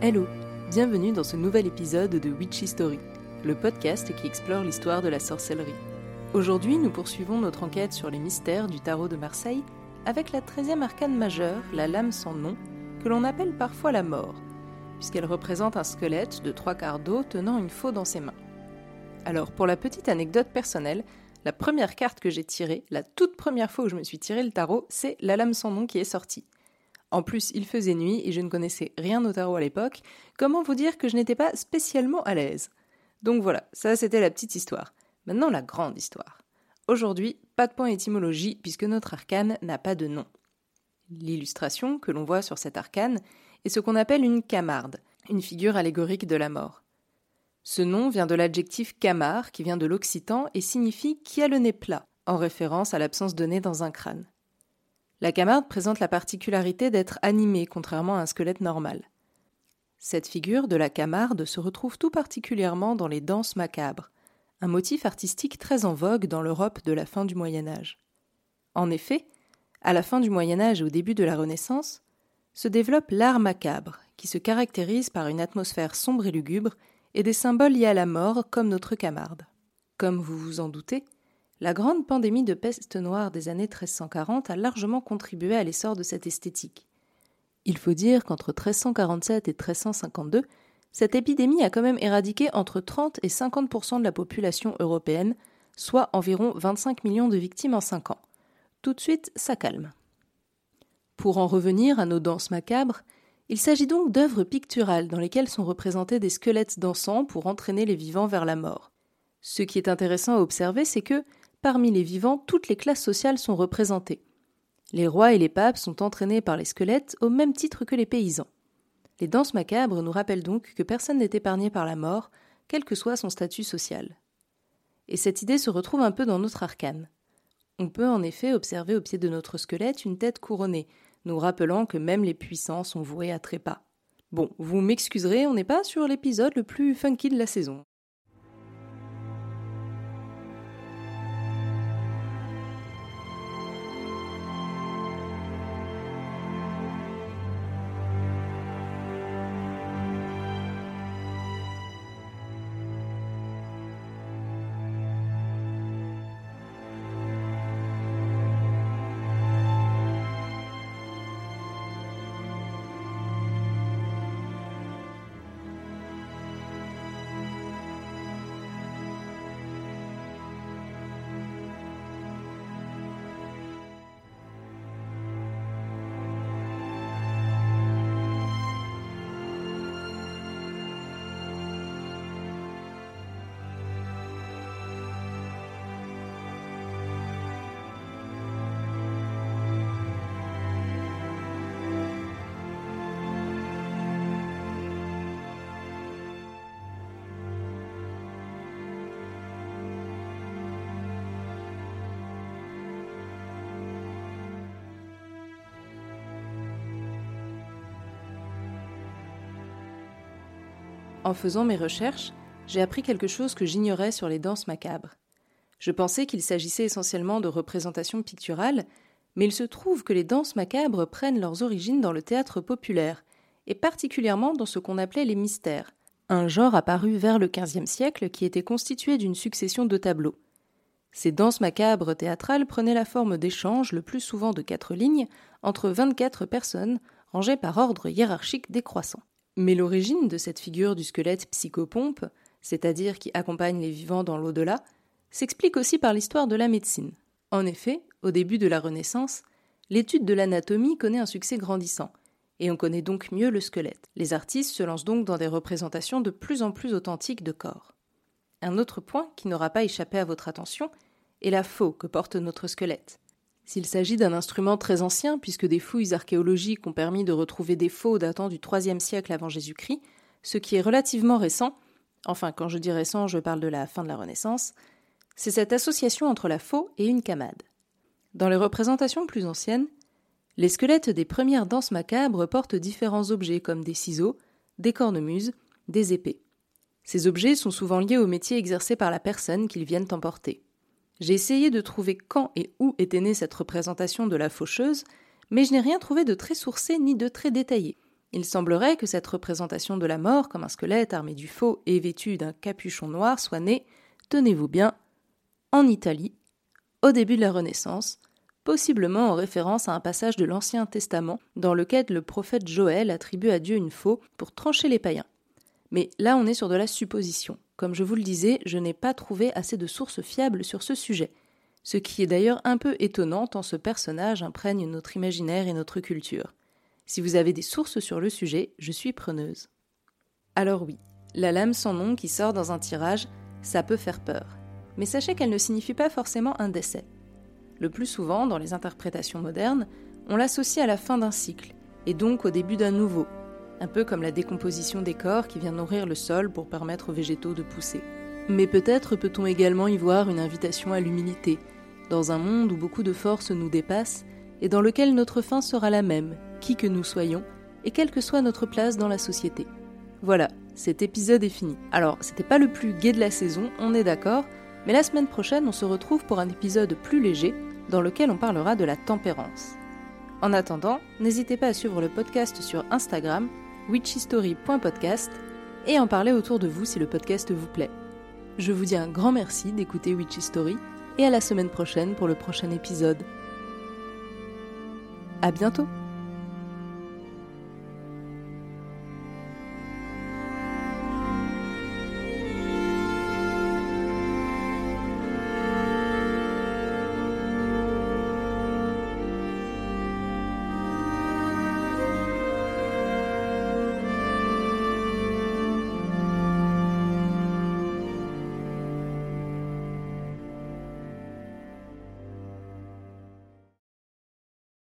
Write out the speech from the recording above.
Hello, bienvenue dans ce nouvel épisode de Witchy Story, le podcast qui explore l'histoire de la sorcellerie. Aujourd'hui, nous poursuivons notre enquête sur les mystères du tarot de Marseille avec la 13e arcane majeure, la lame sans nom, que l'on appelle parfois la mort, puisqu'elle représente un squelette de trois quarts d'eau tenant une faux dans ses mains. Alors, pour la petite anecdote personnelle, la première carte que j'ai tirée, la toute première fois où je me suis tiré le tarot, c'est la lame sans nom qui est sortie. En plus, il faisait nuit et je ne connaissais rien au tarot à l'époque. Comment vous dire que je n'étais pas spécialement à l'aise? Donc voilà, ça c'était la petite histoire. Maintenant la grande histoire. Aujourd'hui, pas de point étymologie puisque notre arcane n'a pas de nom. L'illustration que l'on voit sur cet arcane est ce qu'on appelle une camarde, une figure allégorique de la mort. Ce nom vient de l'adjectif camar qui vient de l'occitan et signifie qui a le nez plat, en référence à l'absence de nez dans un crâne. La camarde présente la particularité d'être animée, contrairement à un squelette normal. Cette figure de la camarde se retrouve tout particulièrement dans les danses macabres, un motif artistique très en vogue dans l'Europe de la fin du Moyen Âge. En effet, à la fin du Moyen Âge et au début de la Renaissance, se développe l'art macabre, qui se caractérise par une atmosphère sombre et lugubre et des symboles liés à la mort comme notre camarde. Comme vous vous en doutez, la grande pandémie de peste noire des années 1340 a largement contribué à l'essor de cette esthétique. Il faut dire qu'entre 1347 et 1352, cette épidémie a quand même éradiqué entre 30 et 50% de la population européenne, soit environ 25 millions de victimes en 5 ans. Tout de suite, ça calme. Pour en revenir à nos danses macabres, il s'agit donc d'œuvres picturales dans lesquelles sont représentés des squelettes dansants pour entraîner les vivants vers la mort. Ce qui est intéressant à observer, c'est que, Parmi les vivants, toutes les classes sociales sont représentées. Les rois et les papes sont entraînés par les squelettes au même titre que les paysans. Les danses macabres nous rappellent donc que personne n'est épargné par la mort, quel que soit son statut social. Et cette idée se retrouve un peu dans notre arcane. On peut en effet observer au pied de notre squelette une tête couronnée, nous rappelant que même les puissants sont voués à trépas. Bon, vous m'excuserez, on n'est pas sur l'épisode le plus funky de la saison. En faisant mes recherches, j'ai appris quelque chose que j'ignorais sur les danses macabres. Je pensais qu'il s'agissait essentiellement de représentations picturales, mais il se trouve que les danses macabres prennent leurs origines dans le théâtre populaire, et particulièrement dans ce qu'on appelait les mystères, un genre apparu vers le XVe siècle qui était constitué d'une succession de tableaux. Ces danses macabres théâtrales prenaient la forme d'échanges, le plus souvent de quatre lignes, entre vingt-quatre personnes, rangées par ordre hiérarchique décroissant. Mais l'origine de cette figure du squelette psychopompe, c'est-à-dire qui accompagne les vivants dans l'au-delà, s'explique aussi par l'histoire de la médecine. En effet, au début de la Renaissance, l'étude de l'anatomie connaît un succès grandissant, et on connaît donc mieux le squelette. Les artistes se lancent donc dans des représentations de plus en plus authentiques de corps. Un autre point qui n'aura pas échappé à votre attention est la faux que porte notre squelette. S'il s'agit d'un instrument très ancien, puisque des fouilles archéologiques ont permis de retrouver des faux datant du IIIe siècle avant Jésus-Christ, ce qui est relativement récent, enfin quand je dis récent, je parle de la fin de la Renaissance, c'est cette association entre la faux et une camade. Dans les représentations plus anciennes, les squelettes des premières danses macabres portent différents objets comme des ciseaux, des cornemuses, des épées. Ces objets sont souvent liés au métier exercé par la personne qu'ils viennent emporter. J'ai essayé de trouver quand et où était née cette représentation de la faucheuse, mais je n'ai rien trouvé de très sourcé ni de très détaillé. Il semblerait que cette représentation de la mort comme un squelette armé du faux et vêtu d'un capuchon noir soit née, tenez-vous bien, en Italie, au début de la Renaissance, possiblement en référence à un passage de l'Ancien Testament dans lequel le prophète Joël attribue à Dieu une faux pour trancher les païens. Mais là, on est sur de la supposition. Comme je vous le disais, je n'ai pas trouvé assez de sources fiables sur ce sujet, ce qui est d'ailleurs un peu étonnant tant ce personnage imprègne notre imaginaire et notre culture. Si vous avez des sources sur le sujet, je suis preneuse. Alors oui, la lame sans nom qui sort dans un tirage, ça peut faire peur. Mais sachez qu'elle ne signifie pas forcément un décès. Le plus souvent, dans les interprétations modernes, on l'associe à la fin d'un cycle, et donc au début d'un nouveau, un peu comme la décomposition des corps qui vient nourrir le sol pour permettre aux végétaux de pousser. Mais peut-être peut-on également y voir une invitation à l'humilité, dans un monde où beaucoup de forces nous dépassent, et dans lequel notre fin sera la même, qui que nous soyons, et quelle que soit notre place dans la société. Voilà, cet épisode est fini. Alors, c'était pas le plus gai de la saison, on est d'accord, mais la semaine prochaine, on se retrouve pour un épisode plus léger, dans lequel on parlera de la tempérance. En attendant, n'hésitez pas à suivre le podcast sur Instagram, witchystory.podcast, et en parler autour de vous si le podcast vous plaît. Je vous dis un grand merci d'écouter Witchy Story et à la semaine prochaine pour le prochain épisode. À bientôt!